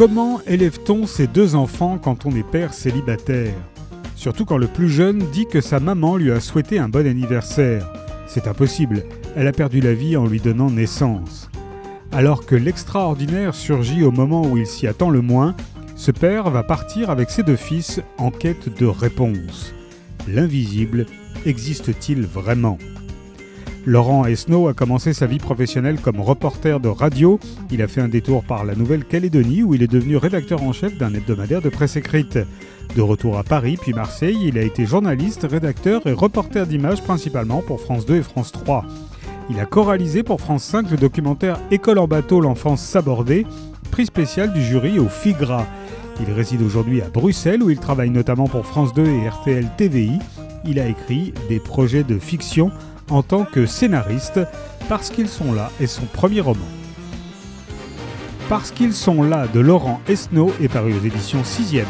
Comment élève-t-on ses deux enfants quand on est père célibataire? Surtout quand le plus jeune dit que sa maman lui a souhaité un bon anniversaire. C'est impossible, elle a perdu la vie en lui donnant naissance. Alors que l'extraordinaire surgit au moment où il s'y attend le moins, ce père va partir avec ses deux fils en quête de réponse. L'invisible existe-t-il vraiment? Laurent Esnault a commencé sa vie professionnelle comme reporter de radio. Il a fait un détour par la Nouvelle-Calédonie où il est devenu rédacteur en chef d'un hebdomadaire de presse écrite. De retour à Paris puis Marseille, il a été journaliste, rédacteur et reporter d'images principalement pour France 2 et France 3. Il a choralisé pour France 5 le documentaire École en bateau, l'enfance sabordée, prix spécial du jury au FIGRA. Il réside aujourd'hui à Bruxelles où il travaille notamment pour France 2 et RTL TVI. Il a écrit des projets de fiction en tant que scénariste, Parce qu'ils sont là est son premier roman. Parce qu'ils sont là de Laurent Esnault est paru aux éditions 6 e